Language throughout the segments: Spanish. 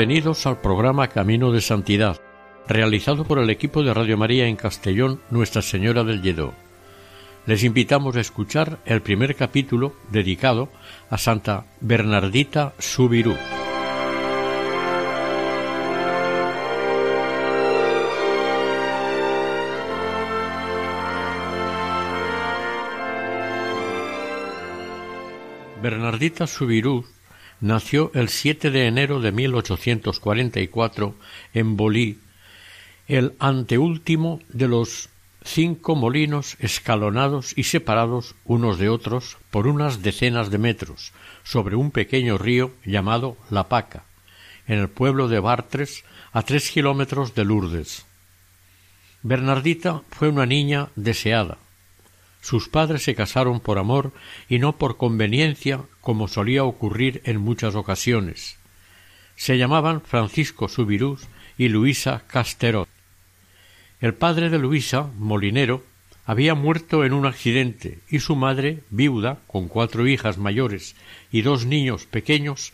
Bienvenidos al programa Camino de Santidad, realizado por el equipo de Radio María en Castellón, Nuestra Señora del Lledó. Les invitamos a escuchar el primer capítulo dedicado a Santa Bernardita Subirú. Bernardita Subirú nació el 7 de enero de 1844 en Bolí, el anteúltimo de los cinco molinos escalonados y separados unos de otros por unas decenas de metros sobre un pequeño río llamado La Paca, en el pueblo de Bartres, a tres kilómetros de Lourdes. Bernardita fue una niña deseada, sus padres se casaron por amor y no por conveniencia, como solía ocurrir en muchas ocasiones. Se llamaban Francisco Subirús y Luisa Casterot. El padre de Luisa, molinero, había muerto en un accidente y su madre, viuda, con cuatro hijas mayores y dos niños pequeños,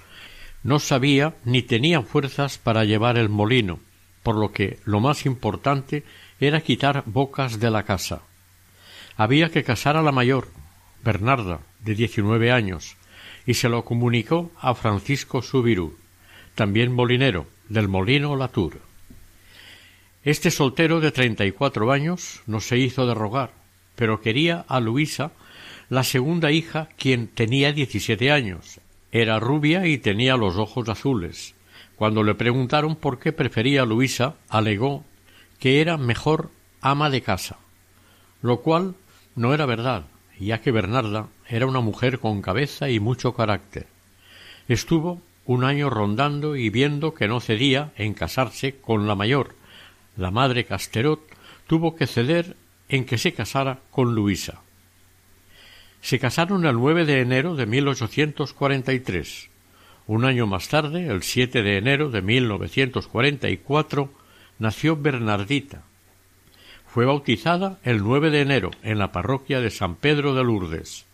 no sabía ni tenía fuerzas para llevar el molino, por lo que lo más importante era quitar bocas de la casa había que casar a la mayor, Bernarda, de diecinueve años, y se lo comunicó a Francisco Subirú, también molinero, del molino Latour. Este soltero de treinta y cuatro años no se hizo de rogar, pero quería a Luisa, la segunda hija, quien tenía diecisiete años. Era rubia y tenía los ojos azules. Cuando le preguntaron por qué prefería a Luisa, alegó que era mejor ama de casa, lo cual no era verdad, ya que Bernarda era una mujer con cabeza y mucho carácter. Estuvo un año rondando y viendo que no cedía en casarse con la mayor. La madre Casterot tuvo que ceder en que se casara con Luisa. Se casaron el 9 de enero de 1843. Un año más tarde, el 7 de enero de 1944, nació Bernardita, fue bautizada el 9 de enero en la parroquia de San Pedro de Lourdes.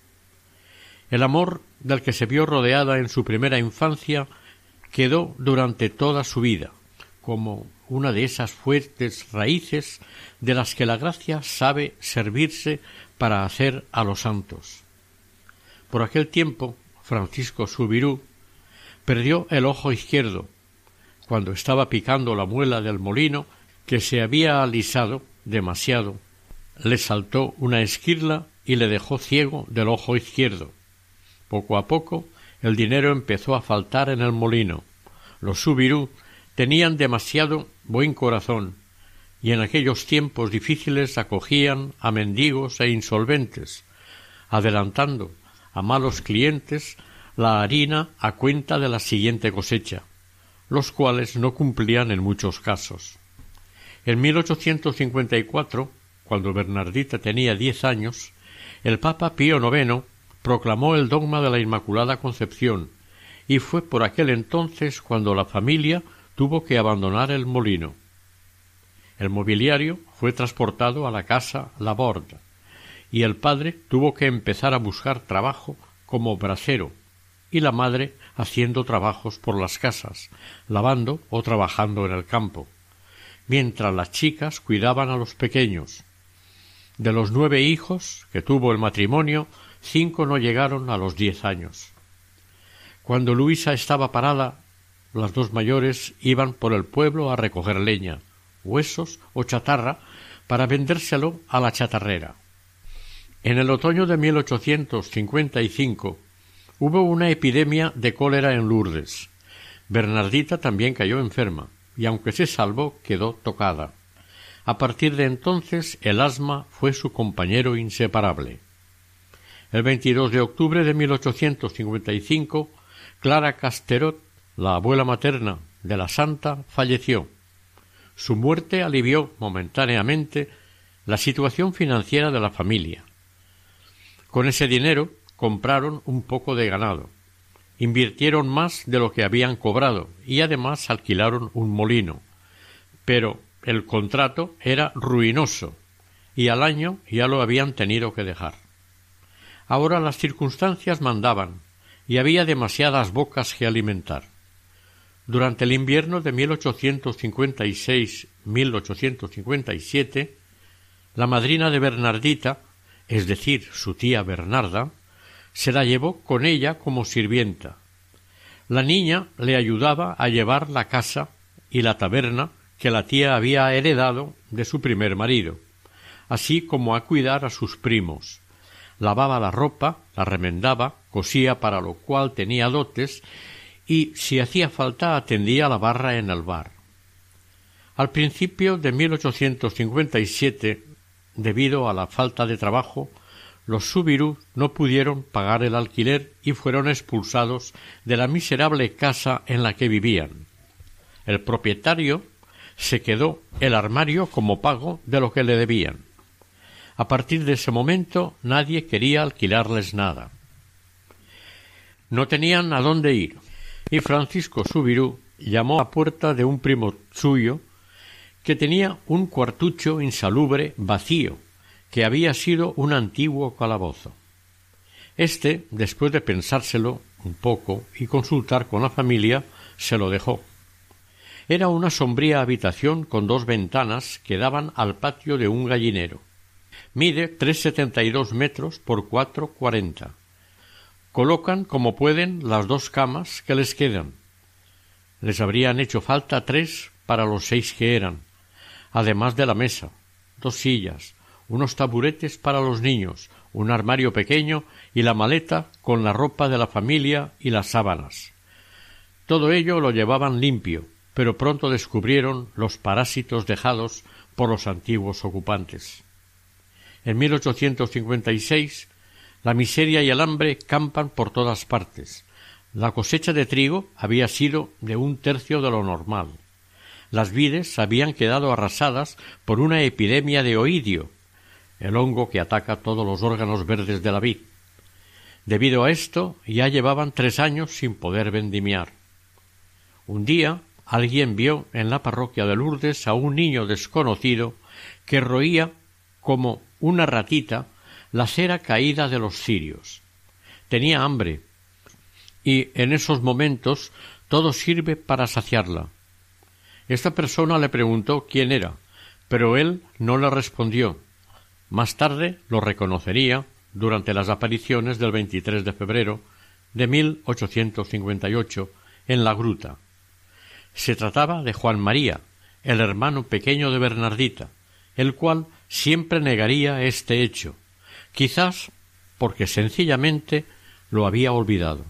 El amor del que se vio rodeada en su primera infancia quedó durante toda su vida, como una de esas fuertes raíces de las que la gracia sabe servirse para hacer a los santos. Por aquel tiempo, Francisco Subirú perdió el ojo izquierdo, cuando estaba picando la muela del molino que se había alisado demasiado, le saltó una esquirla y le dejó ciego del ojo izquierdo. Poco a poco el dinero empezó a faltar en el molino. Los Subirú tenían demasiado buen corazón y en aquellos tiempos difíciles acogían a mendigos e insolventes, adelantando a malos clientes la harina a cuenta de la siguiente cosecha, los cuales no cumplían en muchos casos. En 1854, cuando Bernardita tenía diez años, el Papa Pío IX proclamó el dogma de la Inmaculada Concepción, y fue por aquel entonces cuando la familia tuvo que abandonar el molino. El mobiliario fue transportado a la casa Laborde, y el padre tuvo que empezar a buscar trabajo como brasero, y la madre haciendo trabajos por las casas, lavando o trabajando en el campo mientras las chicas cuidaban a los pequeños. De los nueve hijos que tuvo el matrimonio, cinco no llegaron a los diez años. Cuando Luisa estaba parada, las dos mayores iban por el pueblo a recoger leña, huesos o chatarra para vendérselo a la chatarrera. En el otoño de 1855 hubo una epidemia de cólera en Lourdes. Bernardita también cayó enferma y aunque se salvó quedó tocada. A partir de entonces el asma fue su compañero inseparable. El 22 de octubre de 1855, Clara Casterot, la abuela materna de la santa, falleció. Su muerte alivió momentáneamente la situación financiera de la familia. Con ese dinero compraron un poco de ganado, invirtieron más de lo que habían cobrado y además alquilaron un molino. Pero el contrato era ruinoso y al año ya lo habían tenido que dejar. Ahora las circunstancias mandaban y había demasiadas bocas que alimentar. Durante el invierno de 1856-1857, la madrina de Bernardita, es decir, su tía Bernarda, se la llevó con ella como sirvienta. La niña le ayudaba a llevar la casa y la taberna que la tía había heredado de su primer marido, así como a cuidar a sus primos. Lavaba la ropa, la remendaba, cosía para lo cual tenía dotes y, si hacía falta, atendía la barra en el bar. Al principio de 1857, debido a la falta de trabajo, los Subirú no pudieron pagar el alquiler y fueron expulsados de la miserable casa en la que vivían. El propietario se quedó el armario como pago de lo que le debían. A partir de ese momento nadie quería alquilarles nada. No tenían a dónde ir, y Francisco Subirú llamó a puerta de un primo suyo que tenía un cuartucho insalubre vacío, que había sido un antiguo calabozo. Este, después de pensárselo un poco y consultar con la familia, se lo dejó. Era una sombría habitación con dos ventanas que daban al patio de un gallinero. Mide tres setenta y dos metros por cuatro cuarenta. Colocan como pueden las dos camas que les quedan. Les habrían hecho falta tres para los seis que eran, además de la mesa, dos sillas, unos taburetes para los niños, un armario pequeño y la maleta con la ropa de la familia y las sábanas. Todo ello lo llevaban limpio, pero pronto descubrieron los parásitos dejados por los antiguos ocupantes. En 1856 la miseria y el hambre campan por todas partes. La cosecha de trigo había sido de un tercio de lo normal. Las vides habían quedado arrasadas por una epidemia de oidio, el hongo que ataca todos los órganos verdes de la vid. Debido a esto, ya llevaban tres años sin poder vendimiar. Un día, alguien vio en la parroquia de Lourdes a un niño desconocido que roía como una ratita la cera caída de los cirios. Tenía hambre, y en esos momentos todo sirve para saciarla. Esta persona le preguntó quién era, pero él no le respondió. Más tarde lo reconocería durante las apariciones del 23 de febrero de 1858 en la gruta. Se trataba de Juan María, el hermano pequeño de Bernardita, el cual siempre negaría este hecho, quizás porque sencillamente lo había olvidado.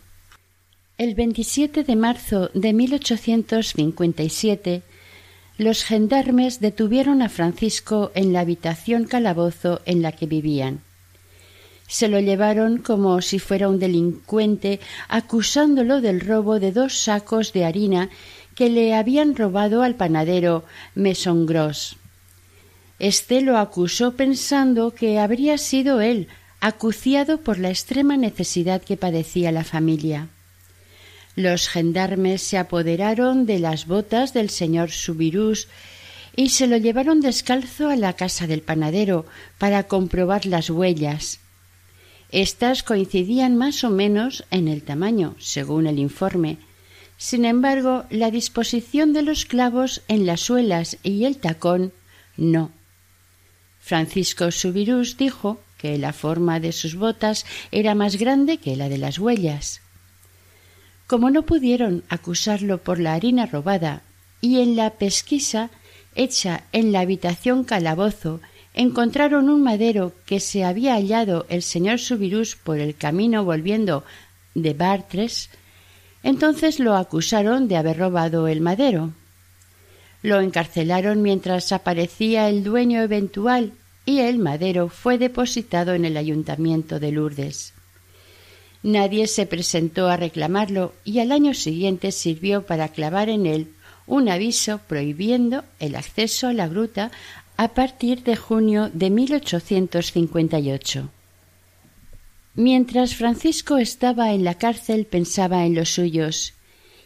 El 27 de marzo de 1857, los gendarmes detuvieron a Francisco en la habitación calabozo en la que vivían. Se lo llevaron como si fuera un delincuente, acusándolo del robo de dos sacos de harina que le habían robado al panadero Mesongros. Este lo acusó pensando que habría sido él, acuciado por la extrema necesidad que padecía la familia. Los gendarmes se apoderaron de las botas del señor Subirús y se lo llevaron descalzo a la casa del panadero para comprobar las huellas. Estas coincidían más o menos en el tamaño, según el informe. Sin embargo, la disposición de los clavos en las suelas y el tacón no. Francisco Subirús dijo que la forma de sus botas era más grande que la de las huellas. Como no pudieron acusarlo por la harina robada y en la pesquisa hecha en la habitación calabozo encontraron un madero que se había hallado el señor Subirús por el camino volviendo de Bartres, entonces lo acusaron de haber robado el madero. Lo encarcelaron mientras aparecía el dueño eventual y el madero fue depositado en el ayuntamiento de Lourdes. Nadie se presentó a reclamarlo y al año siguiente sirvió para clavar en él un aviso prohibiendo el acceso a la gruta a partir de junio de 1858. Mientras Francisco estaba en la cárcel pensaba en los suyos,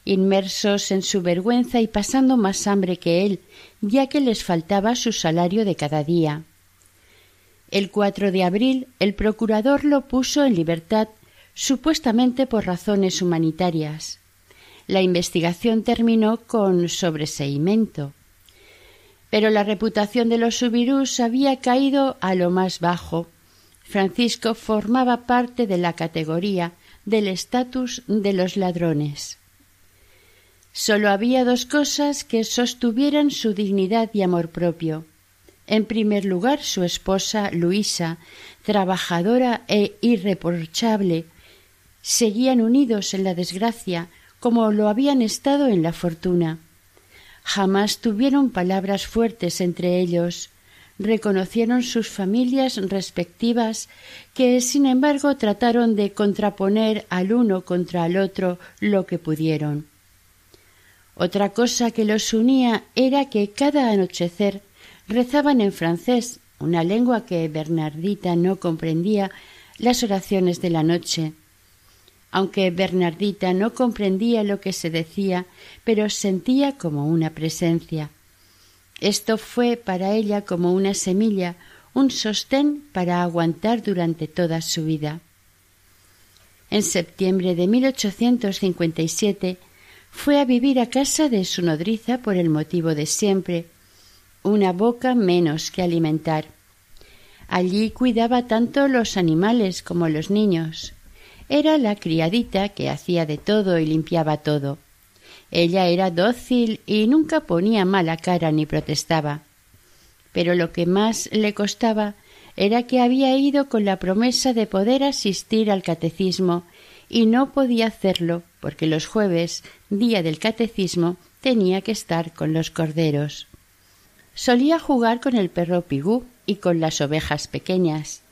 inmersos en su vergüenza y pasando más hambre que él, ya que les faltaba su salario de cada día. El 4 de abril el procurador lo puso en libertad supuestamente por razones humanitarias. La investigación terminó con sobreseimiento. Pero la reputación de los Subirús había caído a lo más bajo. Francisco formaba parte de la categoría del estatus de los ladrones. Sólo había dos cosas que sostuvieran su dignidad y amor propio. En primer lugar, su esposa Luisa, trabajadora e irreprochable, seguían unidos en la desgracia como lo habían estado en la fortuna. Jamás tuvieron palabras fuertes entre ellos, reconocieron sus familias respectivas que, sin embargo, trataron de contraponer al uno contra el otro lo que pudieron. Otra cosa que los unía era que cada anochecer rezaban en francés, una lengua que Bernardita no comprendía, las oraciones de la noche aunque Bernardita no comprendía lo que se decía, pero sentía como una presencia. Esto fue para ella como una semilla, un sostén para aguantar durante toda su vida. En septiembre de 1857 fue a vivir a casa de su nodriza por el motivo de siempre, una boca menos que alimentar. Allí cuidaba tanto los animales como los niños. Era la criadita que hacía de todo y limpiaba todo. Ella era dócil y nunca ponía mala cara ni protestaba. Pero lo que más le costaba era que había ido con la promesa de poder asistir al catecismo y no podía hacerlo porque los jueves, día del catecismo, tenía que estar con los corderos. Solía jugar con el perro Pigú y con las ovejas pequeñas.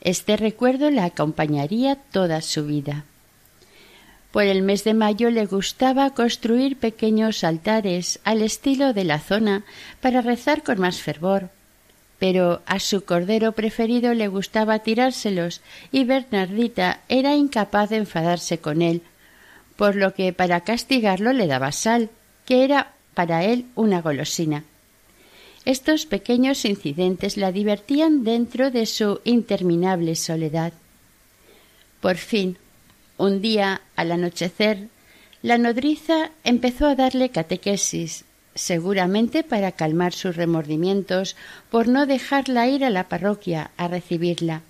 Este recuerdo la acompañaría toda su vida. Por el mes de mayo le gustaba construir pequeños altares al estilo de la zona para rezar con más fervor, pero a su cordero preferido le gustaba tirárselos y Bernardita era incapaz de enfadarse con él, por lo que para castigarlo le daba sal, que era para él una golosina. Estos pequeños incidentes la divertían dentro de su interminable soledad. Por fin, un día, al anochecer, la nodriza empezó a darle catequesis, seguramente para calmar sus remordimientos por no dejarla ir a la parroquia a recibirla.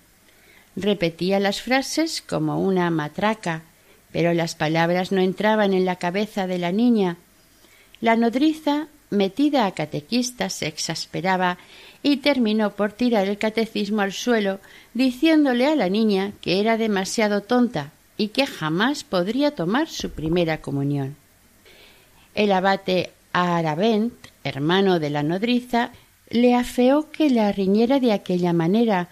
Repetía las frases como una matraca, pero las palabras no entraban en la cabeza de la niña. La nodriza metida a catequista, se exasperaba y terminó por tirar el catecismo al suelo, diciéndole a la niña que era demasiado tonta y que jamás podría tomar su primera comunión. El abate Aravent, hermano de la nodriza, le afeó que la riñera de aquella manera.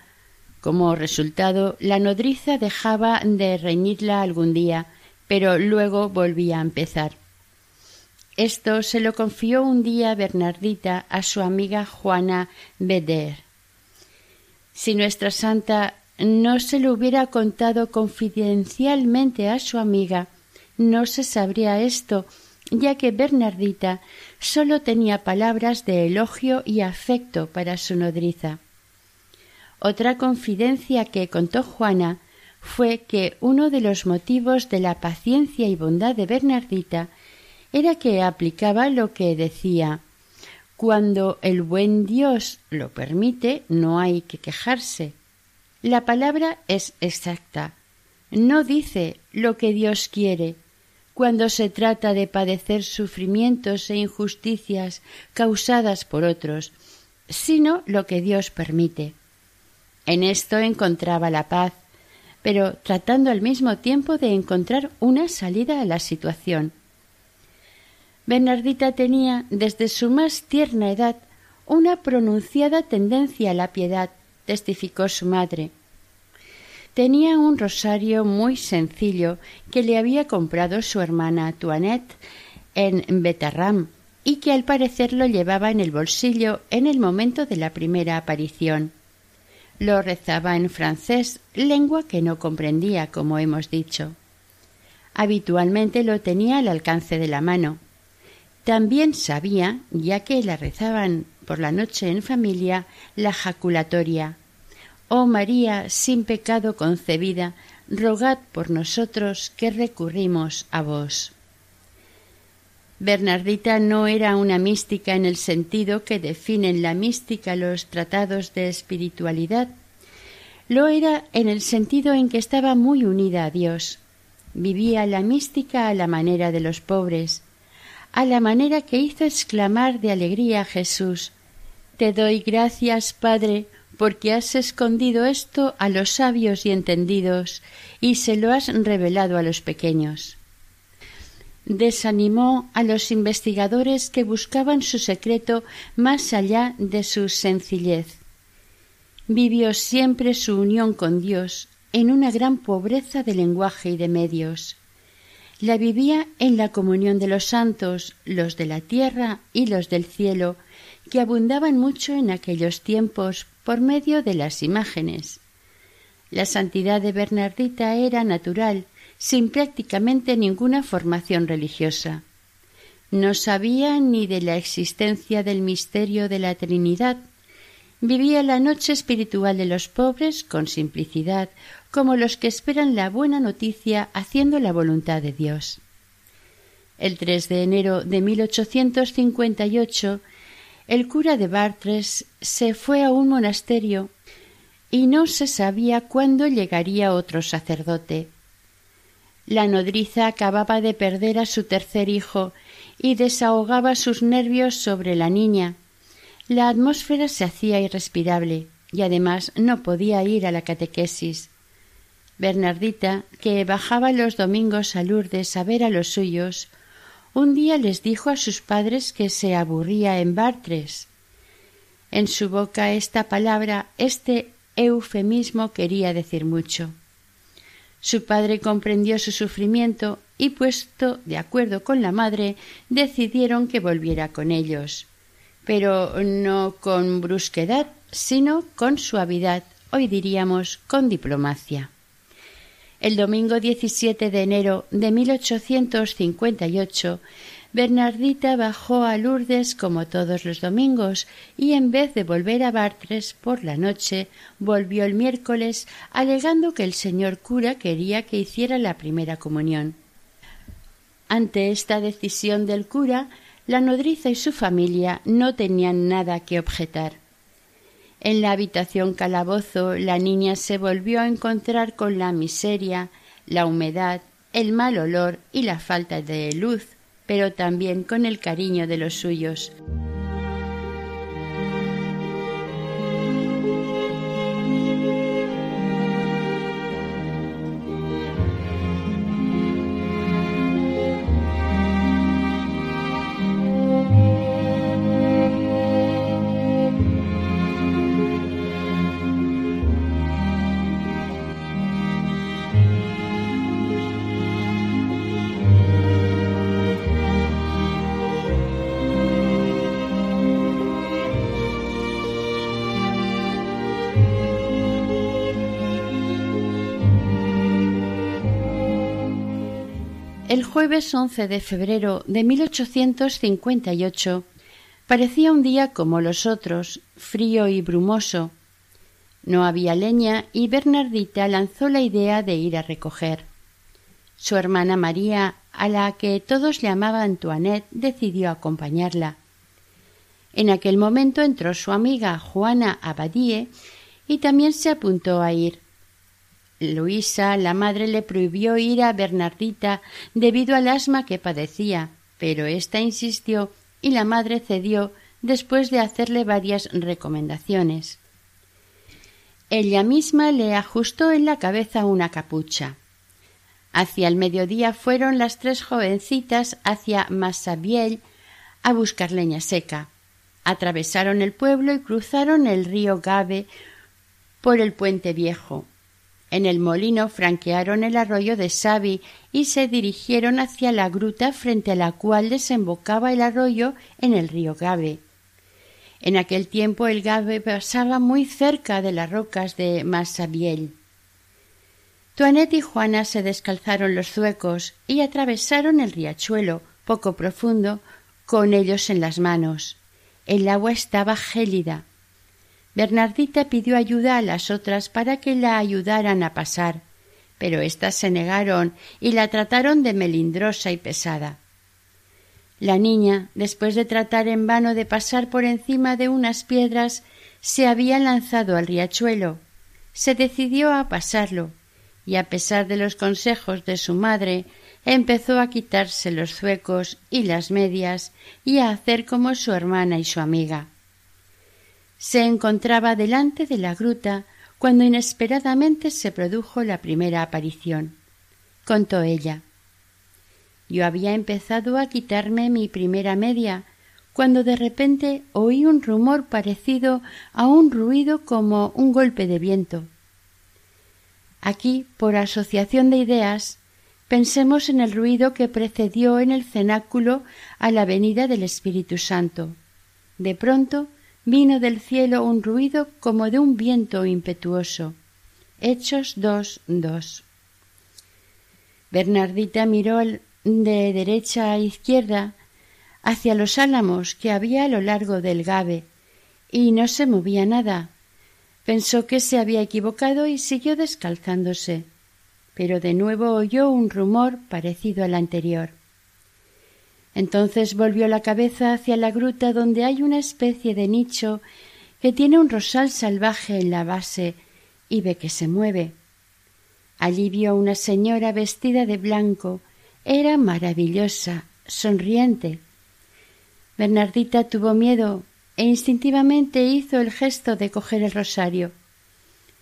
Como resultado, la nodriza dejaba de reñirla algún día, pero luego volvía a empezar. Esto se lo confió un día Bernardita a su amiga Juana Beder. Si nuestra santa no se lo hubiera contado confidencialmente a su amiga, no se sabría esto, ya que Bernardita sólo tenía palabras de elogio y afecto para su nodriza. Otra confidencia que contó Juana fue que uno de los motivos de la paciencia y bondad de Bernardita era que aplicaba lo que decía cuando el buen Dios lo permite, no hay que quejarse. La palabra es exacta. No dice lo que Dios quiere cuando se trata de padecer sufrimientos e injusticias causadas por otros, sino lo que Dios permite. En esto encontraba la paz, pero tratando al mismo tiempo de encontrar una salida a la situación. Bernardita tenía desde su más tierna edad una pronunciada tendencia a la piedad, testificó su madre. Tenía un rosario muy sencillo que le había comprado su hermana Toinette en Betarram y que al parecer lo llevaba en el bolsillo en el momento de la primera aparición. Lo rezaba en francés, lengua que no comprendía, como hemos dicho. Habitualmente lo tenía al alcance de la mano. También sabía, ya que la rezaban por la noche en familia, la jaculatoria. Oh María, sin pecado concebida, rogad por nosotros que recurrimos a vos. Bernardita no era una mística en el sentido que definen la mística los tratados de espiritualidad. Lo era en el sentido en que estaba muy unida a Dios. Vivía la mística a la manera de los pobres, a la manera que hizo exclamar de alegría a Jesús Te doy gracias, Padre, porque has escondido esto a los sabios y entendidos, y se lo has revelado a los pequeños desanimó a los investigadores que buscaban su secreto más allá de su sencillez. Vivió siempre su unión con Dios en una gran pobreza de lenguaje y de medios. La vivía en la comunión de los santos, los de la tierra y los del cielo, que abundaban mucho en aquellos tiempos por medio de las imágenes. La santidad de Bernardita era natural, sin prácticamente ninguna formación religiosa. No sabía ni de la existencia del misterio de la Trinidad. Vivía la noche espiritual de los pobres con simplicidad, como los que esperan la buena noticia haciendo la voluntad de Dios. El 3 de enero de 1858, el cura de Bartres se fue a un monasterio y no se sabía cuándo llegaría otro sacerdote. La nodriza acababa de perder a su tercer hijo y desahogaba sus nervios sobre la niña. La atmósfera se hacía irrespirable y además no podía ir a la catequesis. Bernardita, que bajaba los domingos a Lourdes a ver a los suyos, un día les dijo a sus padres que se aburría en Bartres. En su boca esta palabra, este eufemismo quería decir mucho. Su padre comprendió su sufrimiento y, puesto de acuerdo con la madre, decidieron que volviera con ellos. Pero no con brusquedad, sino con suavidad, hoy diríamos con diplomacia. El domingo 17 de enero de 1858 Bernardita bajó a Lourdes como todos los domingos y en vez de volver a Bartres por la noche, volvió el miércoles alegando que el señor cura quería que hiciera la primera comunión. Ante esta decisión del cura, la nodriza y su familia no tenían nada que objetar. En la habitación calabozo la niña se volvió a encontrar con la miseria, la humedad, el mal olor y la falta de luz pero también con el cariño de los suyos. El jueves 11 de febrero de 1858 parecía un día como los otros, frío y brumoso. No había leña y Bernardita lanzó la idea de ir a recoger. Su hermana María, a la que todos llamaban Antoinette, decidió acompañarla. En aquel momento entró su amiga Juana Abadie y también se apuntó a ir. Luisa, la madre, le prohibió ir a Bernardita debido al asma que padecía, pero ésta insistió y la madre cedió después de hacerle varias recomendaciones. Ella misma le ajustó en la cabeza una capucha. Hacia el mediodía fueron las tres jovencitas hacia Massabielle a buscar leña seca. Atravesaron el pueblo y cruzaron el río Gabe por el puente viejo. En el molino franquearon el arroyo de Sabi y se dirigieron hacia la gruta frente a la cual desembocaba el arroyo en el río Gabe. En aquel tiempo el Gabe pasaba muy cerca de las rocas de Massabielle. Tuanet y Juana se descalzaron los zuecos y atravesaron el riachuelo, poco profundo, con ellos en las manos. El agua estaba gélida. Bernardita pidió ayuda a las otras para que la ayudaran a pasar, pero éstas se negaron y la trataron de melindrosa y pesada. La niña, después de tratar en vano de pasar por encima de unas piedras, se había lanzado al riachuelo. Se decidió a pasarlo, y a pesar de los consejos de su madre, empezó a quitarse los zuecos y las medias y a hacer como su hermana y su amiga. Se encontraba delante de la gruta cuando inesperadamente se produjo la primera aparición. Contó ella. Yo había empezado a quitarme mi primera media cuando de repente oí un rumor parecido a un ruido como un golpe de viento. Aquí, por asociación de ideas, pensemos en el ruido que precedió en el cenáculo a la venida del Espíritu Santo. De pronto vino del cielo un ruido como de un viento impetuoso. Hechos 2, 2. Bernardita miró de derecha a izquierda hacia los álamos que había a lo largo del Gabe y no se movía nada, Pensó que se había equivocado y siguió descalzándose, pero de nuevo oyó un rumor parecido al anterior. Entonces volvió la cabeza hacia la gruta donde hay una especie de nicho que tiene un rosal salvaje en la base y ve que se mueve. Allí vio una señora vestida de blanco. Era maravillosa, sonriente. Bernardita tuvo miedo e instintivamente hizo el gesto de coger el rosario.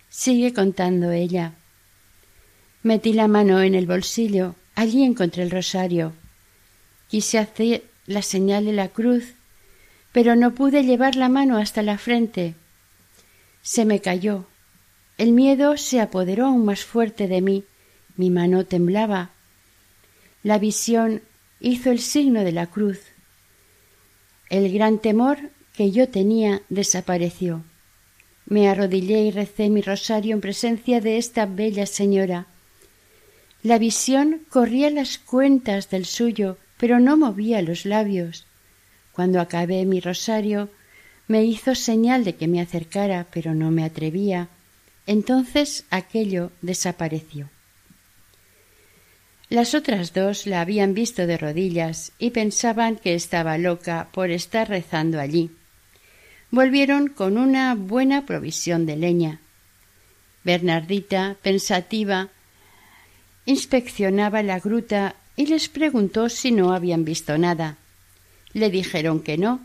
Sigue contando ella. Metí la mano en el bolsillo, allí encontré el rosario. Quise hacer la señal de la cruz, pero no pude llevar la mano hasta la frente. Se me cayó. El miedo se apoderó aún más fuerte de mí. Mi mano temblaba. La visión hizo el signo de la cruz. El gran temor que yo tenía desapareció. Me arrodillé y recé mi rosario en presencia de esta bella señora. La visión corría las cuentas del suyo, pero no movía los labios. Cuando acabé mi rosario, me hizo señal de que me acercara, pero no me atrevía. Entonces aquello desapareció. Las otras dos la habían visto de rodillas y pensaban que estaba loca por estar rezando allí volvieron con una buena provisión de leña. Bernardita, pensativa, inspeccionaba la gruta y les preguntó si no habían visto nada. Le dijeron que no,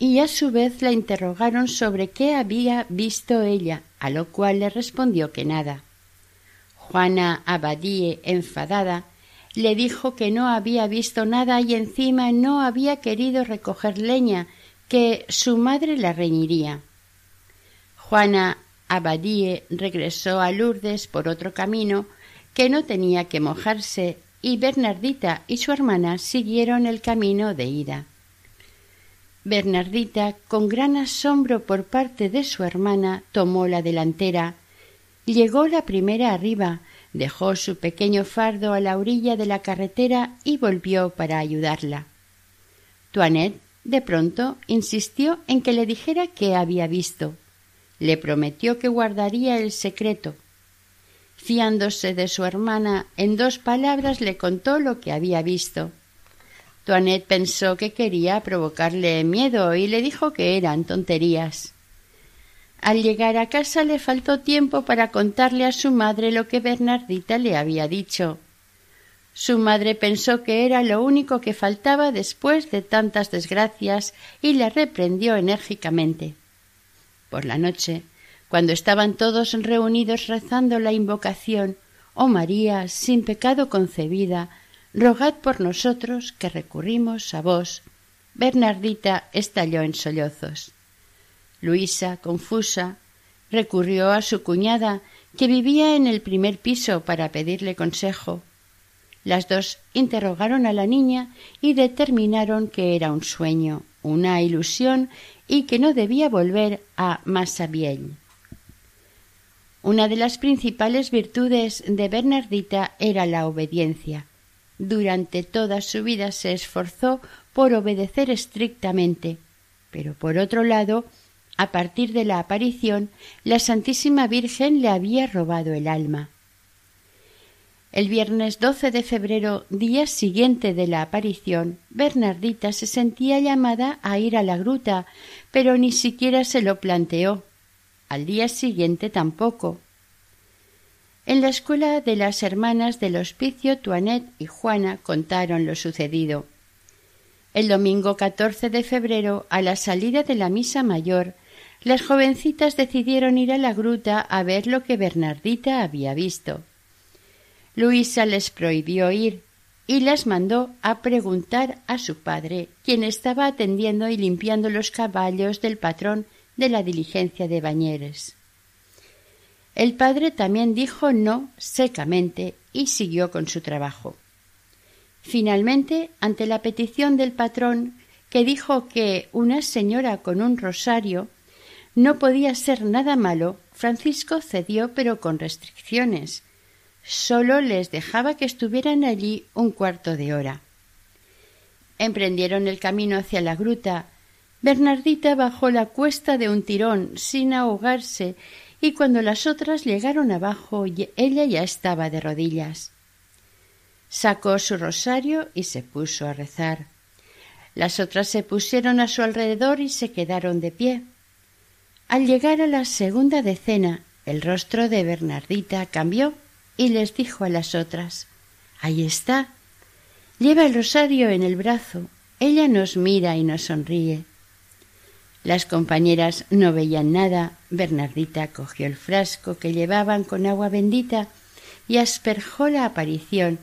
y a su vez la interrogaron sobre qué había visto ella, a lo cual le respondió que nada. Juana Abadie, enfadada, le dijo que no había visto nada y encima no había querido recoger leña, que su madre la reñiría. Juana Abadie regresó a Lourdes por otro camino que no tenía que mojarse y Bernardita y su hermana siguieron el camino de ida. Bernardita, con gran asombro por parte de su hermana, tomó la delantera, llegó la primera arriba, dejó su pequeño fardo a la orilla de la carretera y volvió para ayudarla. Toinette de pronto insistió en que le dijera qué había visto. Le prometió que guardaría el secreto. Fiándose de su hermana, en dos palabras le contó lo que había visto. Toinette pensó que quería provocarle miedo y le dijo que eran tonterías. Al llegar a casa le faltó tiempo para contarle a su madre lo que Bernardita le había dicho. Su madre pensó que era lo único que faltaba después de tantas desgracias y le reprendió enérgicamente. Por la noche, cuando estaban todos reunidos rezando la invocación, Oh María, sin pecado concebida, rogad por nosotros que recurrimos a vos. Bernardita estalló en sollozos. Luisa, confusa, recurrió a su cuñada, que vivía en el primer piso, para pedirle consejo. Las dos interrogaron a la niña y determinaron que era un sueño, una ilusión y que no debía volver a Massabielle. Una de las principales virtudes de Bernardita era la obediencia. Durante toda su vida se esforzó por obedecer estrictamente, pero por otro lado, a partir de la aparición, la Santísima Virgen le había robado el alma. El viernes 12 de febrero, día siguiente de la aparición, Bernardita se sentía llamada a ir a la gruta, pero ni siquiera se lo planteó. Al día siguiente tampoco. En la escuela de las hermanas del hospicio, Tuanet y Juana contaron lo sucedido. El domingo 14 de febrero, a la salida de la misa mayor, las jovencitas decidieron ir a la gruta a ver lo que Bernardita había visto. Luisa les prohibió ir y las mandó a preguntar a su padre, quien estaba atendiendo y limpiando los caballos del patrón de la diligencia de Bañeres. El padre también dijo no secamente y siguió con su trabajo. Finalmente, ante la petición del patrón, que dijo que una señora con un rosario no podía ser nada malo, Francisco cedió pero con restricciones. Sólo les dejaba que estuvieran allí un cuarto de hora. Emprendieron el camino hacia la gruta. Bernardita bajó la cuesta de un tirón sin ahogarse y cuando las otras llegaron abajo ella ya estaba de rodillas. Sacó su rosario y se puso a rezar. Las otras se pusieron a su alrededor y se quedaron de pie. Al llegar a la segunda decena, el rostro de Bernardita cambió y les dijo a las otras Ahí está. Lleva el rosario en el brazo. Ella nos mira y nos sonríe. Las compañeras no veían nada. Bernardita cogió el frasco que llevaban con agua bendita y asperjó la aparición,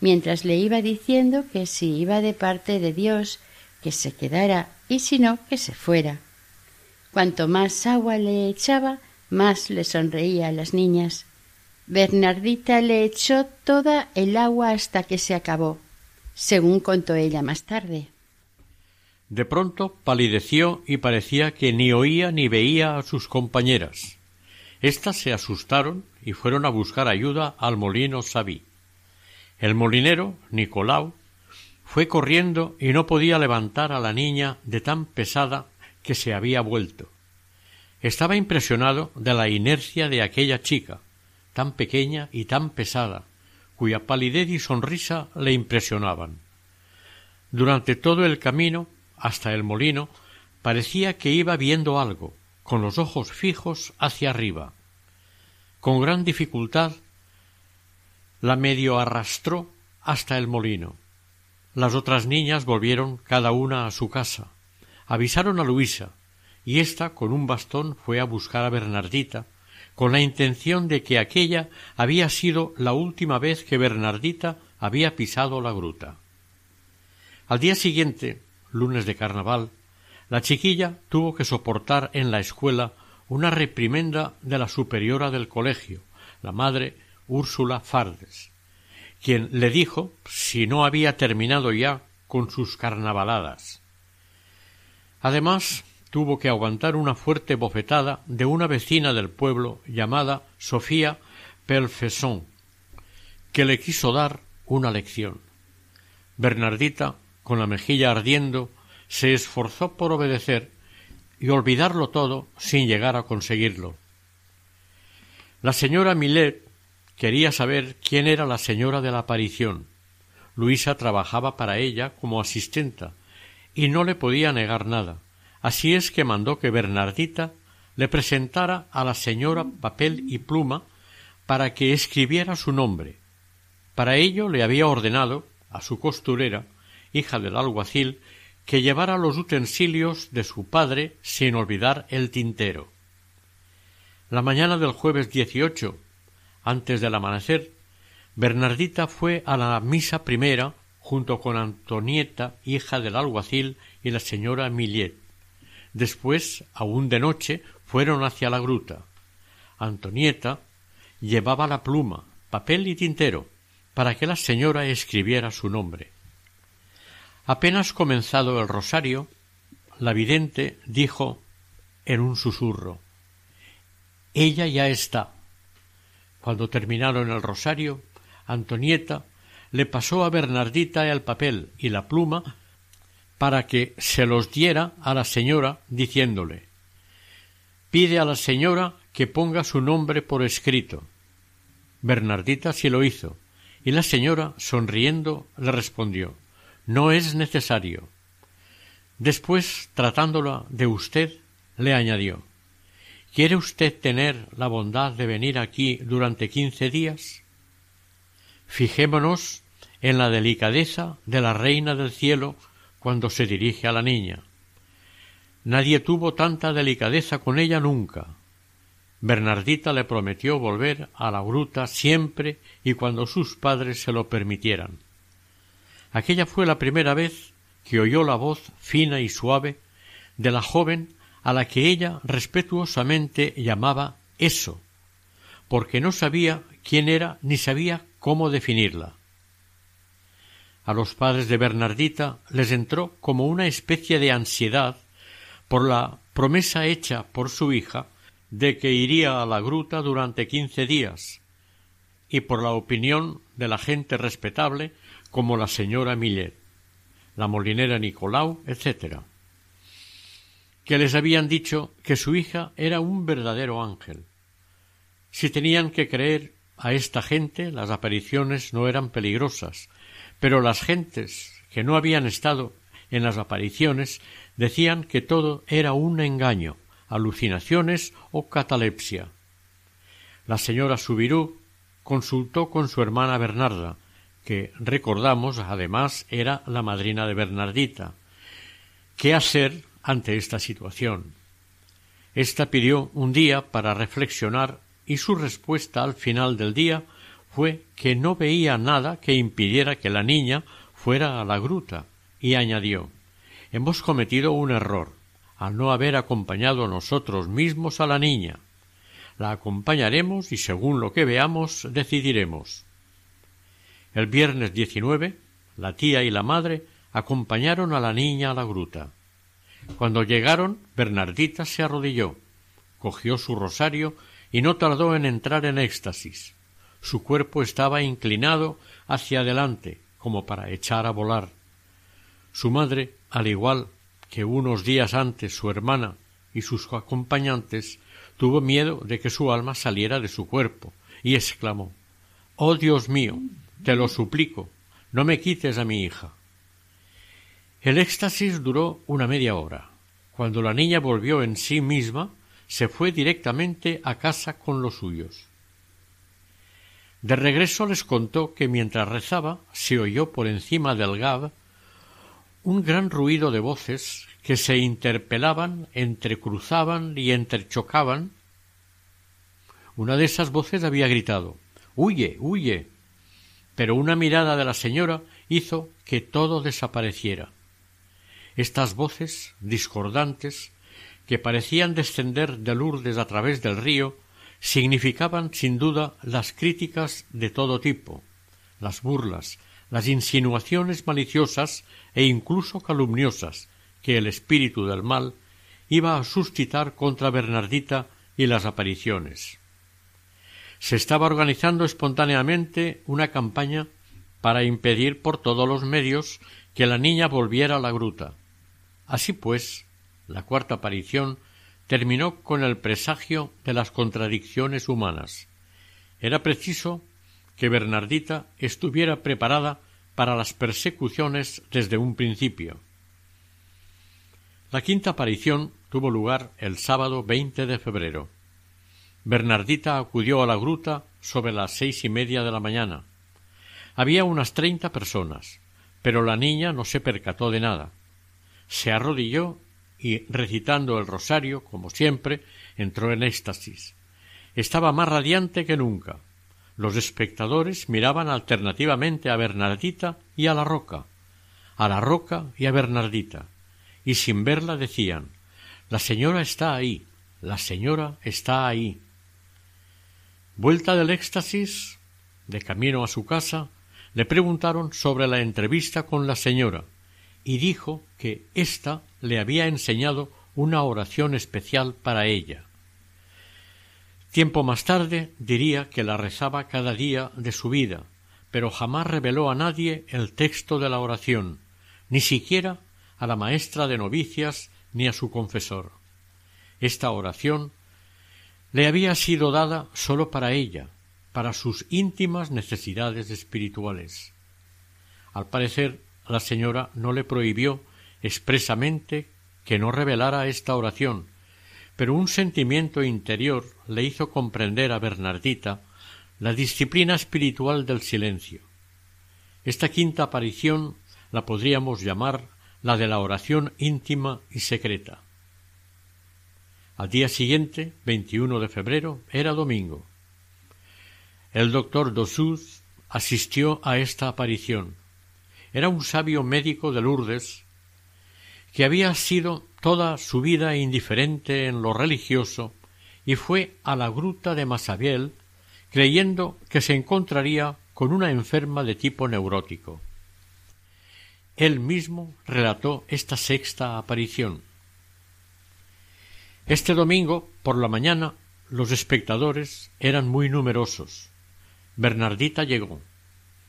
mientras le iba diciendo que si iba de parte de Dios, que se quedara y si no, que se fuera. Cuanto más agua le echaba, más le sonreía a las niñas. Bernardita le echó toda el agua hasta que se acabó, según contó ella más tarde. De pronto palideció y parecía que ni oía ni veía a sus compañeras. Estas se asustaron y fueron a buscar ayuda al molino Sabí. El molinero, Nicolau, fue corriendo y no podía levantar a la niña de tan pesada que se había vuelto. Estaba impresionado de la inercia de aquella chica, tan pequeña y tan pesada, cuya palidez y sonrisa le impresionaban. Durante todo el camino hasta el molino, parecía que iba viendo algo, con los ojos fijos hacia arriba. Con gran dificultad la medio arrastró hasta el molino. Las otras niñas volvieron cada una a su casa. Avisaron a Luisa, y ésta con un bastón fue a buscar a Bernardita, con la intención de que aquella había sido la última vez que Bernardita había pisado la gruta. Al día siguiente lunes de carnaval, la chiquilla tuvo que soportar en la escuela una reprimenda de la superiora del colegio, la madre Úrsula Fardes, quien le dijo si no había terminado ya con sus carnavaladas. Además, tuvo que aguantar una fuerte bofetada de una vecina del pueblo llamada Sofía Pelfesson, que le quiso dar una lección. Bernardita con la mejilla ardiendo, se esforzó por obedecer y olvidarlo todo sin llegar a conseguirlo. La señora Millet quería saber quién era la señora de la aparición. Luisa trabajaba para ella como asistenta y no le podía negar nada. Así es que mandó que Bernardita le presentara a la señora papel y pluma para que escribiera su nombre. Para ello le había ordenado a su costurera hija del alguacil, que llevara los utensilios de su padre sin olvidar el tintero. La mañana del jueves dieciocho, antes del amanecer, Bernardita fue a la misa primera junto con Antonieta, hija del alguacil, y la señora Millet. Después, aún de noche, fueron hacia la gruta. Antonieta llevaba la pluma, papel y tintero, para que la señora escribiera su nombre. Apenas comenzado el rosario, la vidente dijo en un susurro Ella ya está. Cuando terminaron el rosario, Antonieta le pasó a Bernardita el papel y la pluma para que se los diera a la señora, diciéndole Pide a la señora que ponga su nombre por escrito. Bernardita sí lo hizo, y la señora, sonriendo, le respondió No es necesario. Después, tratándola de usted, le añadió ¿Quiere usted tener la bondad de venir aquí durante quince días? Fijémonos en la delicadeza de la reina del cielo cuando se dirige a la niña. Nadie tuvo tanta delicadeza con ella nunca. Bernardita le prometió volver a la gruta siempre y cuando sus padres se lo permitieran. Aquella fue la primera vez que oyó la voz fina y suave de la joven a la que ella respetuosamente llamaba eso, porque no sabía quién era ni sabía cómo definirla. A los padres de Bernardita les entró como una especie de ansiedad por la promesa hecha por su hija de que iría a la gruta durante quince días, y por la opinión de la gente respetable como la señora Millet, la molinera Nicolau, etc., que les habían dicho que su hija era un verdadero ángel. Si tenían que creer a esta gente, las apariciones no eran peligrosas, pero las gentes que no habían estado en las apariciones decían que todo era un engaño, alucinaciones o catalepsia. La señora Subirú consultó con su hermana Bernarda, que recordamos además era la madrina de Bernardita. ¿Qué hacer ante esta situación? Esta pidió un día para reflexionar y su respuesta al final del día fue que no veía nada que impidiera que la niña fuera a la gruta, y añadió Hemos cometido un error al no haber acompañado nosotros mismos a la niña. La acompañaremos y según lo que veamos decidiremos. El viernes diecinueve la tía y la madre acompañaron a la niña a la gruta. Cuando llegaron, Bernardita se arrodilló, cogió su rosario y no tardó en entrar en éxtasis. Su cuerpo estaba inclinado hacia adelante, como para echar a volar. Su madre, al igual que unos días antes su hermana y sus acompañantes, tuvo miedo de que su alma saliera de su cuerpo, y exclamó Oh Dios mío, te lo suplico, no me quites a mi hija. El éxtasis duró una media hora. Cuando la niña volvió en sí misma, se fue directamente a casa con los suyos. De regreso les contó que mientras rezaba se oyó por encima del gab un gran ruido de voces que se interpelaban, entrecruzaban y entrechocaban. Una de esas voces había gritado Huye, huye. Pero una mirada de la señora hizo que todo desapareciera. Estas voces discordantes, que parecían descender de Lourdes a través del río, significaban sin duda las críticas de todo tipo, las burlas, las insinuaciones maliciosas e incluso calumniosas que el espíritu del mal iba a suscitar contra Bernardita y las apariciones. Se estaba organizando espontáneamente una campaña para impedir por todos los medios que la niña volviera a la gruta. Así pues, la cuarta aparición terminó con el presagio de las contradicciones humanas. Era preciso que Bernardita estuviera preparada para las persecuciones desde un principio. La quinta aparición tuvo lugar el sábado veinte de febrero. Bernardita acudió a la gruta sobre las seis y media de la mañana. Había unas treinta personas, pero la niña no se percató de nada. Se arrodilló y recitando el rosario, como siempre, entró en éxtasis. Estaba más radiante que nunca. Los espectadores miraban alternativamente a Bernardita y a la roca, a la roca y a Bernardita, y sin verla decían La señora está ahí, la señora está ahí. Vuelta del éxtasis, de camino a su casa, le preguntaron sobre la entrevista con la señora, y dijo que ésta le había enseñado una oración especial para ella. Tiempo más tarde diría que la rezaba cada día de su vida, pero jamás reveló a nadie el texto de la oración, ni siquiera a la maestra de novicias ni a su confesor. Esta oración le había sido dada sólo para ella, para sus íntimas necesidades espirituales. Al parecer, la señora no le prohibió expresamente que no revelara esta oración, pero un sentimiento interior le hizo comprender a Bernardita la disciplina espiritual del silencio. Esta quinta aparición la podríamos llamar la de la oración íntima y secreta. Al día siguiente, 21 de febrero, era domingo. El doctor Dossuz asistió a esta aparición. Era un sabio médico de Lourdes que había sido toda su vida indiferente en lo religioso y fue a la gruta de Masabiel creyendo que se encontraría con una enferma de tipo neurótico. Él mismo relató esta sexta aparición. Este domingo, por la mañana, los espectadores eran muy numerosos. Bernardita llegó.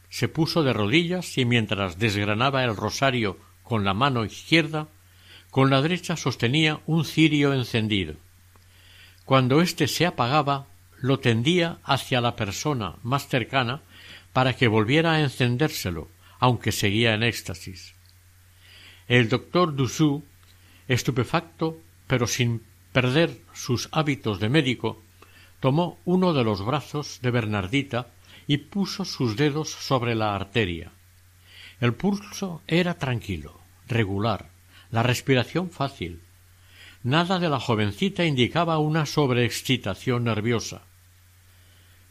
Se puso de rodillas y mientras desgranaba el rosario con la mano izquierda, con la derecha sostenía un cirio encendido. Cuando éste se apagaba, lo tendía hacia la persona más cercana para que volviera a encendérselo, aunque seguía en éxtasis. El doctor Dussou, estupefacto, pero sin perder sus hábitos de médico, tomó uno de los brazos de Bernardita y puso sus dedos sobre la arteria. El pulso era tranquilo, regular, la respiración fácil. Nada de la jovencita indicaba una sobreexcitación nerviosa.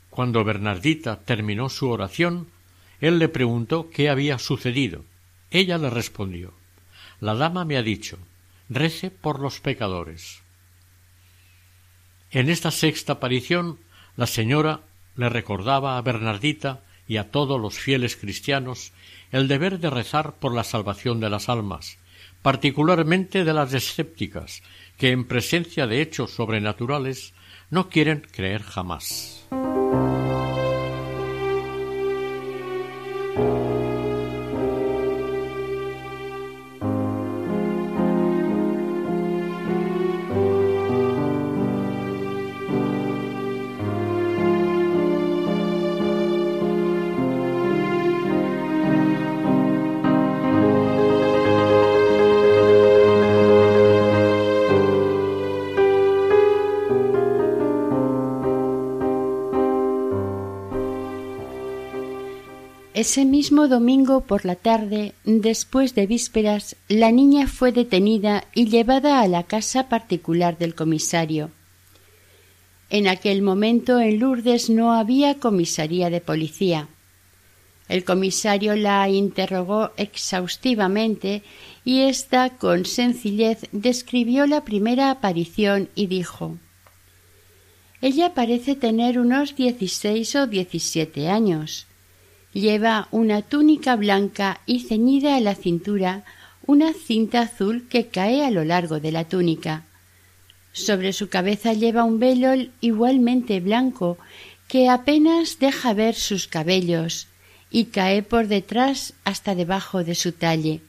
Cuando Bernardita terminó su oración, él le preguntó qué había sucedido. Ella le respondió La dama me ha dicho rece por los pecadores. En esta sexta aparición la señora le recordaba a Bernardita y a todos los fieles cristianos el deber de rezar por la salvación de las almas, particularmente de las escépticas, que en presencia de hechos sobrenaturales no quieren creer jamás. Ese mismo domingo por la tarde, después de vísperas, la niña fue detenida y llevada a la casa particular del comisario. En aquel momento en Lourdes no había comisaría de policía. El comisario la interrogó exhaustivamente y ésta con sencillez describió la primera aparición y dijo Ella parece tener unos dieciséis o diecisiete años Lleva una túnica blanca y ceñida a la cintura una cinta azul que cae a lo largo de la túnica. Sobre su cabeza lleva un velo igualmente blanco que apenas deja ver sus cabellos y cae por detrás hasta debajo de su talle.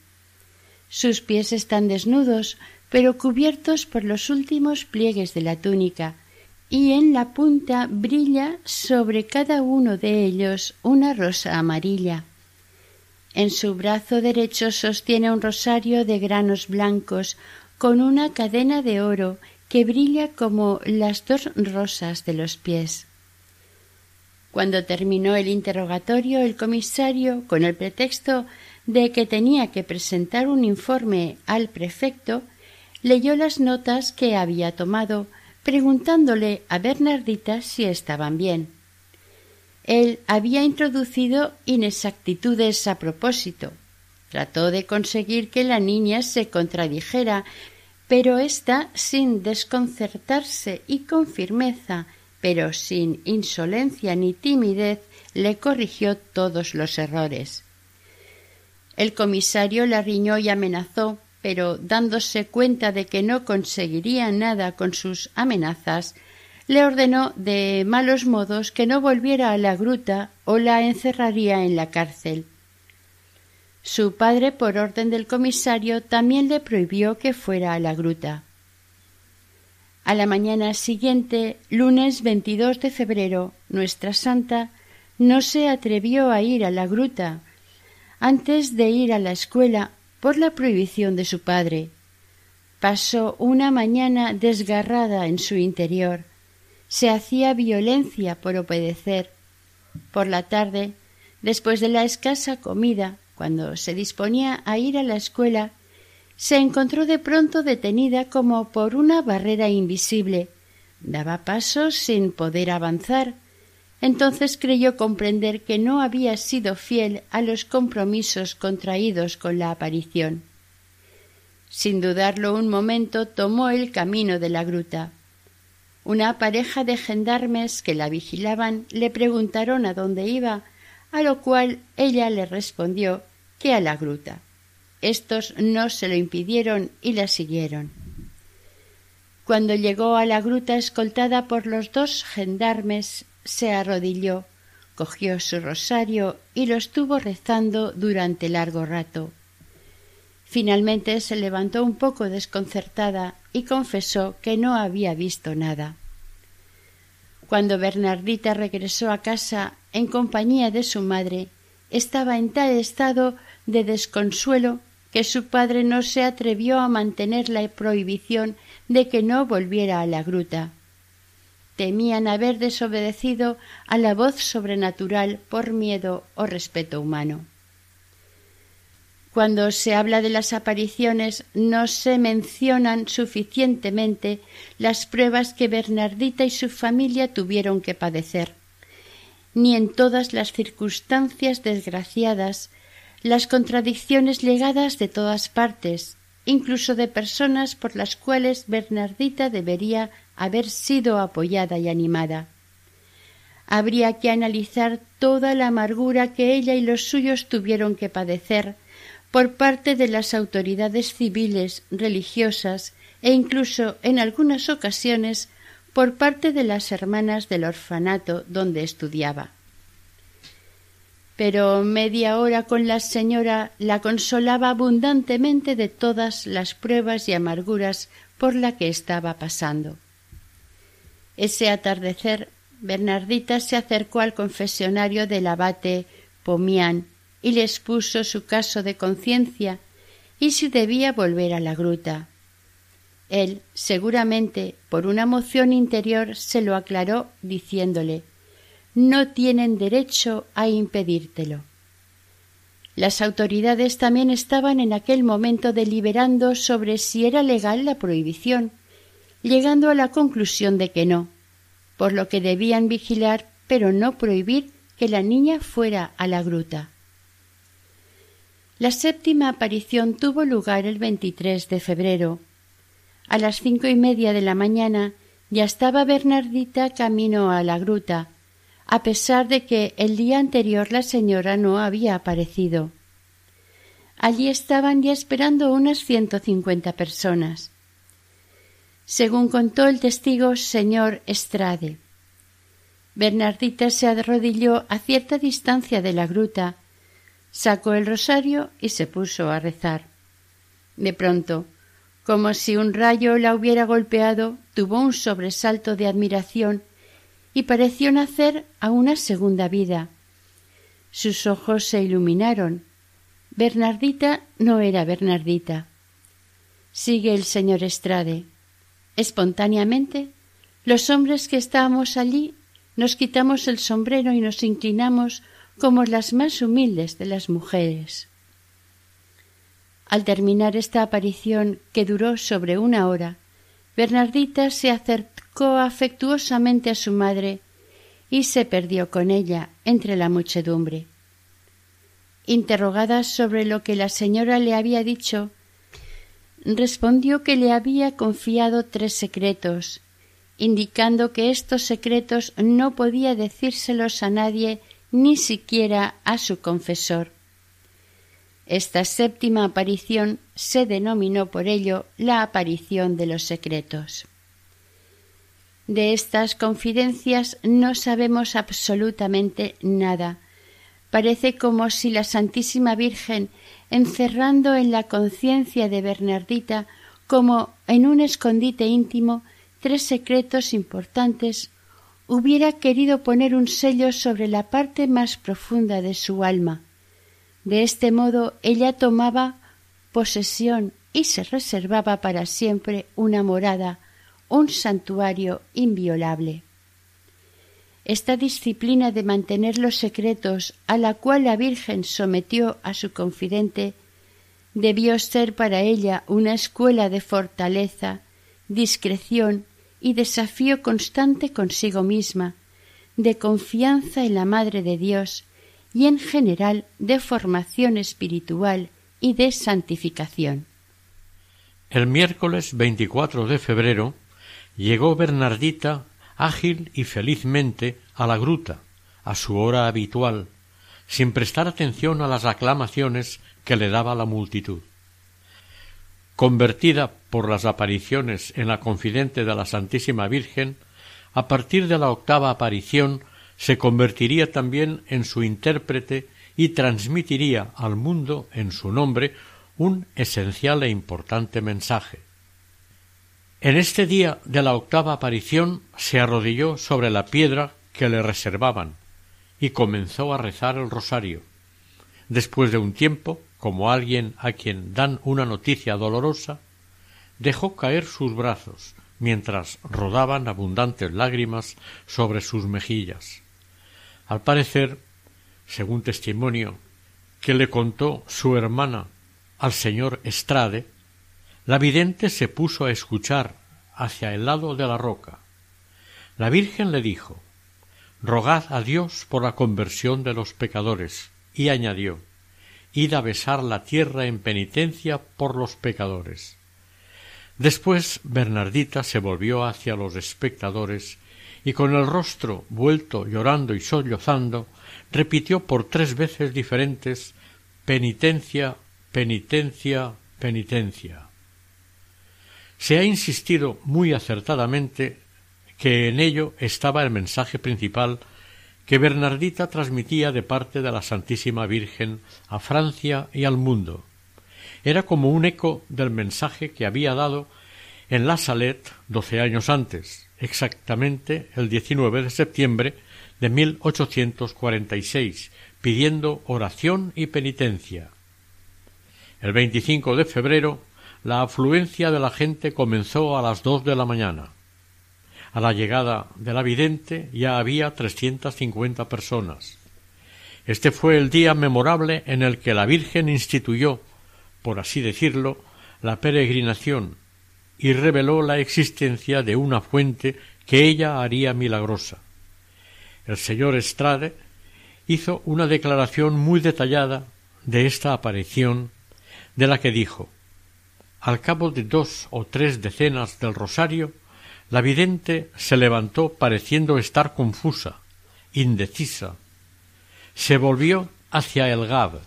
Sus pies están desnudos, pero cubiertos por los últimos pliegues de la túnica, y en la punta brilla sobre cada uno de ellos una rosa amarilla. En su brazo derecho sostiene un rosario de granos blancos con una cadena de oro que brilla como las dos rosas de los pies. Cuando terminó el interrogatorio, el comisario, con el pretexto de que tenía que presentar un informe al prefecto, leyó las notas que había tomado preguntándole a Bernardita si estaban bien. él había introducido inexactitudes a propósito. Trató de conseguir que la niña se contradijera, pero ésta, sin desconcertarse y con firmeza, pero sin insolencia ni timidez, le corrigió todos los errores. El comisario la riñó y amenazó, pero dándose cuenta de que no conseguiría nada con sus amenazas, le ordenó de malos modos que no volviera a la gruta o la encerraría en la cárcel. Su padre, por orden del comisario, también le prohibió que fuera a la gruta. A la mañana siguiente, lunes 22 de febrero, nuestra santa no se atrevió a ir a la gruta antes de ir a la escuela por la prohibición de su padre. Pasó una mañana desgarrada en su interior. Se hacía violencia por obedecer. Por la tarde, después de la escasa comida, cuando se disponía a ir a la escuela, se encontró de pronto detenida como por una barrera invisible. Daba pasos sin poder avanzar. Entonces creyó comprender que no había sido fiel a los compromisos contraídos con la aparición. Sin dudarlo un momento tomó el camino de la gruta. Una pareja de gendarmes que la vigilaban le preguntaron a dónde iba, a lo cual ella le respondió que a la gruta. Estos no se lo impidieron y la siguieron. Cuando llegó a la gruta escoltada por los dos gendarmes, se arrodilló, cogió su rosario y lo estuvo rezando durante largo rato. Finalmente se levantó un poco desconcertada y confesó que no había visto nada. Cuando Bernardita regresó a casa en compañía de su madre, estaba en tal estado de desconsuelo que su padre no se atrevió a mantener la prohibición de que no volviera a la gruta. Temían haber desobedecido a la voz sobrenatural por miedo o respeto humano. Cuando se habla de las apariciones no se mencionan suficientemente las pruebas que Bernardita y su familia tuvieron que padecer, ni en todas las circunstancias desgraciadas las contradicciones llegadas de todas partes, incluso de personas por las cuales Bernardita debería haber sido apoyada y animada. Habría que analizar toda la amargura que ella y los suyos tuvieron que padecer por parte de las autoridades civiles, religiosas e incluso en algunas ocasiones por parte de las hermanas del orfanato donde estudiaba pero media hora con la señora la consolaba abundantemente de todas las pruebas y amarguras por la que estaba pasando. Ese atardecer Bernardita se acercó al confesionario del abate Pomián y le expuso su caso de conciencia y si debía volver a la gruta. Él, seguramente, por una moción interior, se lo aclaró diciéndole no tienen derecho a impedírtelo. Las autoridades también estaban en aquel momento deliberando sobre si era legal la prohibición, llegando a la conclusión de que no, por lo que debían vigilar pero no prohibir que la niña fuera a la gruta. La séptima aparición tuvo lugar el 23 de febrero. A las cinco y media de la mañana ya estaba Bernardita camino a la gruta, a pesar de que el día anterior la señora no había aparecido. Allí estaban ya esperando unas ciento cincuenta personas. Según contó el testigo señor Estrade. Bernardita se arrodilló a cierta distancia de la gruta, sacó el rosario y se puso a rezar. De pronto, como si un rayo la hubiera golpeado, tuvo un sobresalto de admiración y pareció nacer a una segunda vida. Sus ojos se iluminaron. Bernardita no era Bernardita. Sigue el señor Estrade. Espontáneamente, los hombres que estábamos allí nos quitamos el sombrero y nos inclinamos como las más humildes de las mujeres. Al terminar esta aparición, que duró sobre una hora, Bernardita se acercó afectuosamente a su madre y se perdió con ella entre la muchedumbre. Interrogada sobre lo que la señora le había dicho, respondió que le había confiado tres secretos, indicando que estos secretos no podía decírselos a nadie, ni siquiera a su confesor. Esta séptima aparición se denominó por ello la aparición de los secretos. De estas confidencias no sabemos absolutamente nada. Parece como si la Santísima Virgen, encerrando en la conciencia de Bernardita, como en un escondite íntimo, tres secretos importantes, hubiera querido poner un sello sobre la parte más profunda de su alma. De este modo ella tomaba posesión y se reservaba para siempre una morada, un santuario inviolable. Esta disciplina de mantener los secretos a la cual la Virgen sometió a su confidente debió ser para ella una escuela de fortaleza, discreción y desafío constante consigo misma, de confianza en la Madre de Dios y en general de formación espiritual y de santificación. El miércoles 24 de febrero llegó Bernardita ágil y felizmente a la gruta, a su hora habitual, sin prestar atención a las aclamaciones que le daba la multitud. Convertida por las apariciones en la confidente de la Santísima Virgen, a partir de la octava aparición se convertiría también en su intérprete y transmitiría al mundo en su nombre un esencial e importante mensaje. En este día de la octava aparición se arrodilló sobre la piedra que le reservaban y comenzó a rezar el rosario. Después de un tiempo, como alguien a quien dan una noticia dolorosa, dejó caer sus brazos mientras rodaban abundantes lágrimas sobre sus mejillas. Al parecer, según testimonio que le contó su hermana al señor Estrade, la vidente se puso a escuchar hacia el lado de la roca. La Virgen le dijo Rogad a Dios por la conversión de los pecadores, y añadió Id a besar la tierra en penitencia por los pecadores. Después Bernardita se volvió hacia los espectadores y con el rostro vuelto llorando y sollozando repitió por tres veces diferentes penitencia, penitencia, penitencia. Se ha insistido muy acertadamente que en ello estaba el mensaje principal que Bernardita transmitía de parte de la Santísima Virgen a Francia y al mundo. Era como un eco del mensaje que había dado en La Salette doce años antes, exactamente el 19 de septiembre de 1846, pidiendo oración y penitencia. El 25 de febrero la afluencia de la gente comenzó a las dos de la mañana. A la llegada de la vidente ya había trescientas cincuenta personas. Este fue el día memorable en el que la Virgen instituyó, por así decirlo, la peregrinación y reveló la existencia de una fuente que ella haría milagrosa. El señor Estrade hizo una declaración muy detallada de esta aparición, de la que dijo al cabo de dos o tres decenas del rosario, la vidente se levantó pareciendo estar confusa, indecisa. Se volvió hacia el Gab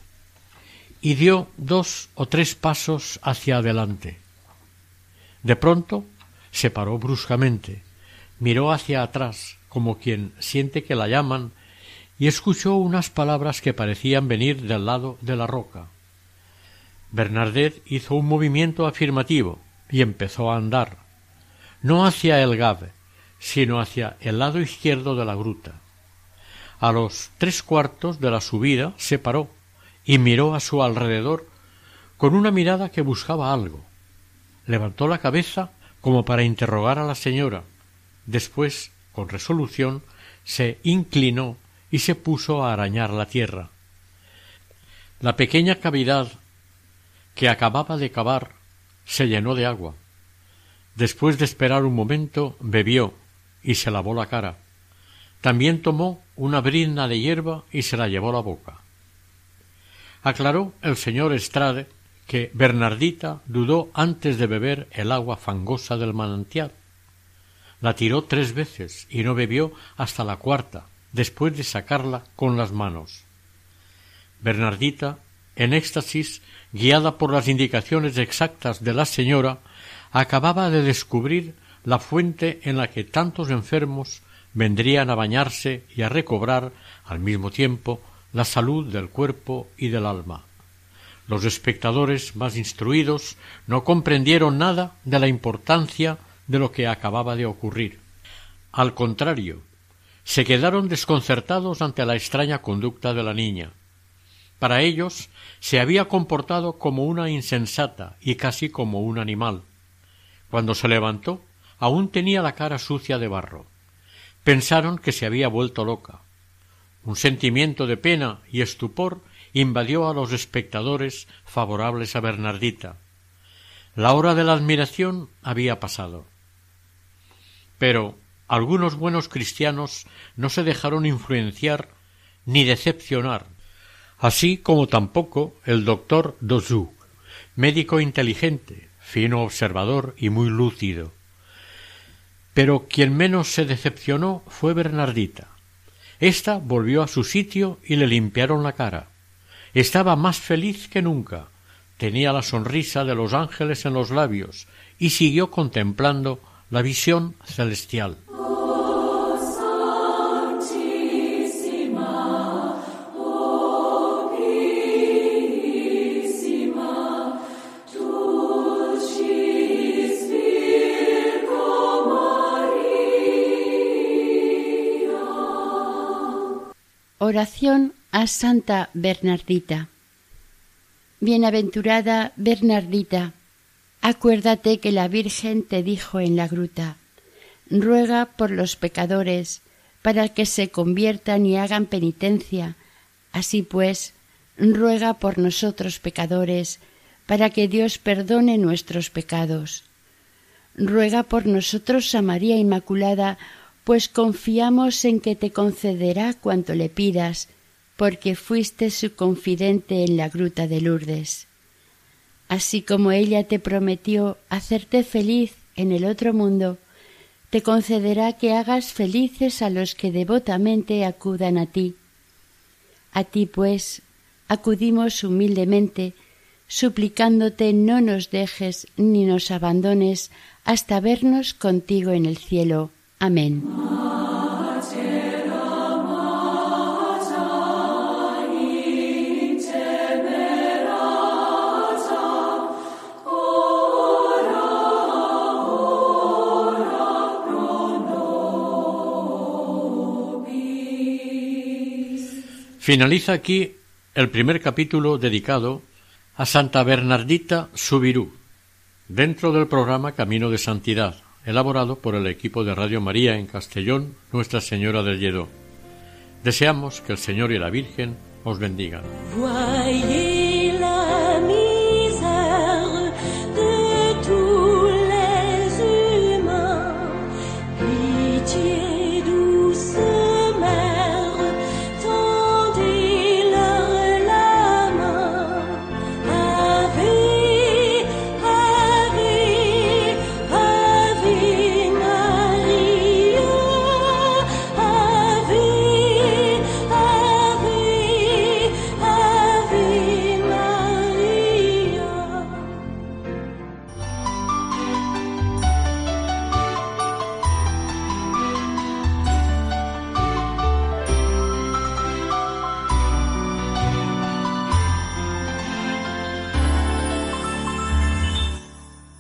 y dio dos o tres pasos hacia adelante. De pronto se paró bruscamente, miró hacia atrás como quien siente que la llaman y escuchó unas palabras que parecían venir del lado de la roca. Bernardet hizo un movimiento afirmativo y empezó a andar, no hacia el Gave, sino hacia el lado izquierdo de la gruta. A los tres cuartos de la subida se paró y miró a su alrededor con una mirada que buscaba algo. Levantó la cabeza como para interrogar a la señora. Después, con resolución, se inclinó y se puso a arañar la tierra. La pequeña cavidad que acababa de cavar se llenó de agua. Después de esperar un momento, bebió y se lavó la cara. También tomó una brizna de hierba y se la llevó a la boca. Aclaró el señor Estrade que Bernardita dudó antes de beber el agua fangosa del manantial. La tiró tres veces y no bebió hasta la cuarta, después de sacarla con las manos. Bernardita, en éxtasis, guiada por las indicaciones exactas de la señora, acababa de descubrir la fuente en la que tantos enfermos vendrían a bañarse y a recobrar al mismo tiempo la salud del cuerpo y del alma. Los espectadores más instruidos no comprendieron nada de la importancia de lo que acababa de ocurrir. Al contrario, se quedaron desconcertados ante la extraña conducta de la niña. Para ellos se había comportado como una insensata y casi como un animal. Cuando se levantó, aún tenía la cara sucia de barro. Pensaron que se había vuelto loca. Un sentimiento de pena y estupor invadió a los espectadores favorables a Bernardita. La hora de la admiración había pasado. Pero algunos buenos cristianos no se dejaron influenciar ni decepcionar, así como tampoco el doctor Dozou, médico inteligente, fino observador y muy lúcido. Pero quien menos se decepcionó fue Bernardita. Esta volvió a su sitio y le limpiaron la cara. Estaba más feliz que nunca. Tenía la sonrisa de los ángeles en los labios y siguió contemplando la visión celestial. Oración a Santa Bernardita. Bienaventurada Bernardita, acuérdate que la Virgen te dijo en la gruta, ruega por los pecadores, para que se conviertan y hagan penitencia. Así pues, ruega por nosotros pecadores, para que Dios perdone nuestros pecados. Ruega por nosotros a María Inmaculada, pues confiamos en que te concederá cuanto le pidas, porque fuiste su confidente en la gruta de Lourdes. Así como ella te prometió hacerte feliz en el otro mundo, te concederá que hagas felices a los que devotamente acudan a ti. A ti, pues, acudimos humildemente, suplicándote no nos dejes ni nos abandones hasta vernos contigo en el cielo. Amén. Finaliza aquí el primer capítulo dedicado a Santa Bernardita Subirú, dentro del programa Camino de Santidad, elaborado por el equipo de Radio María en Castellón, Nuestra Señora del Lledó. Deseamos que el Señor y la Virgen os bendigan.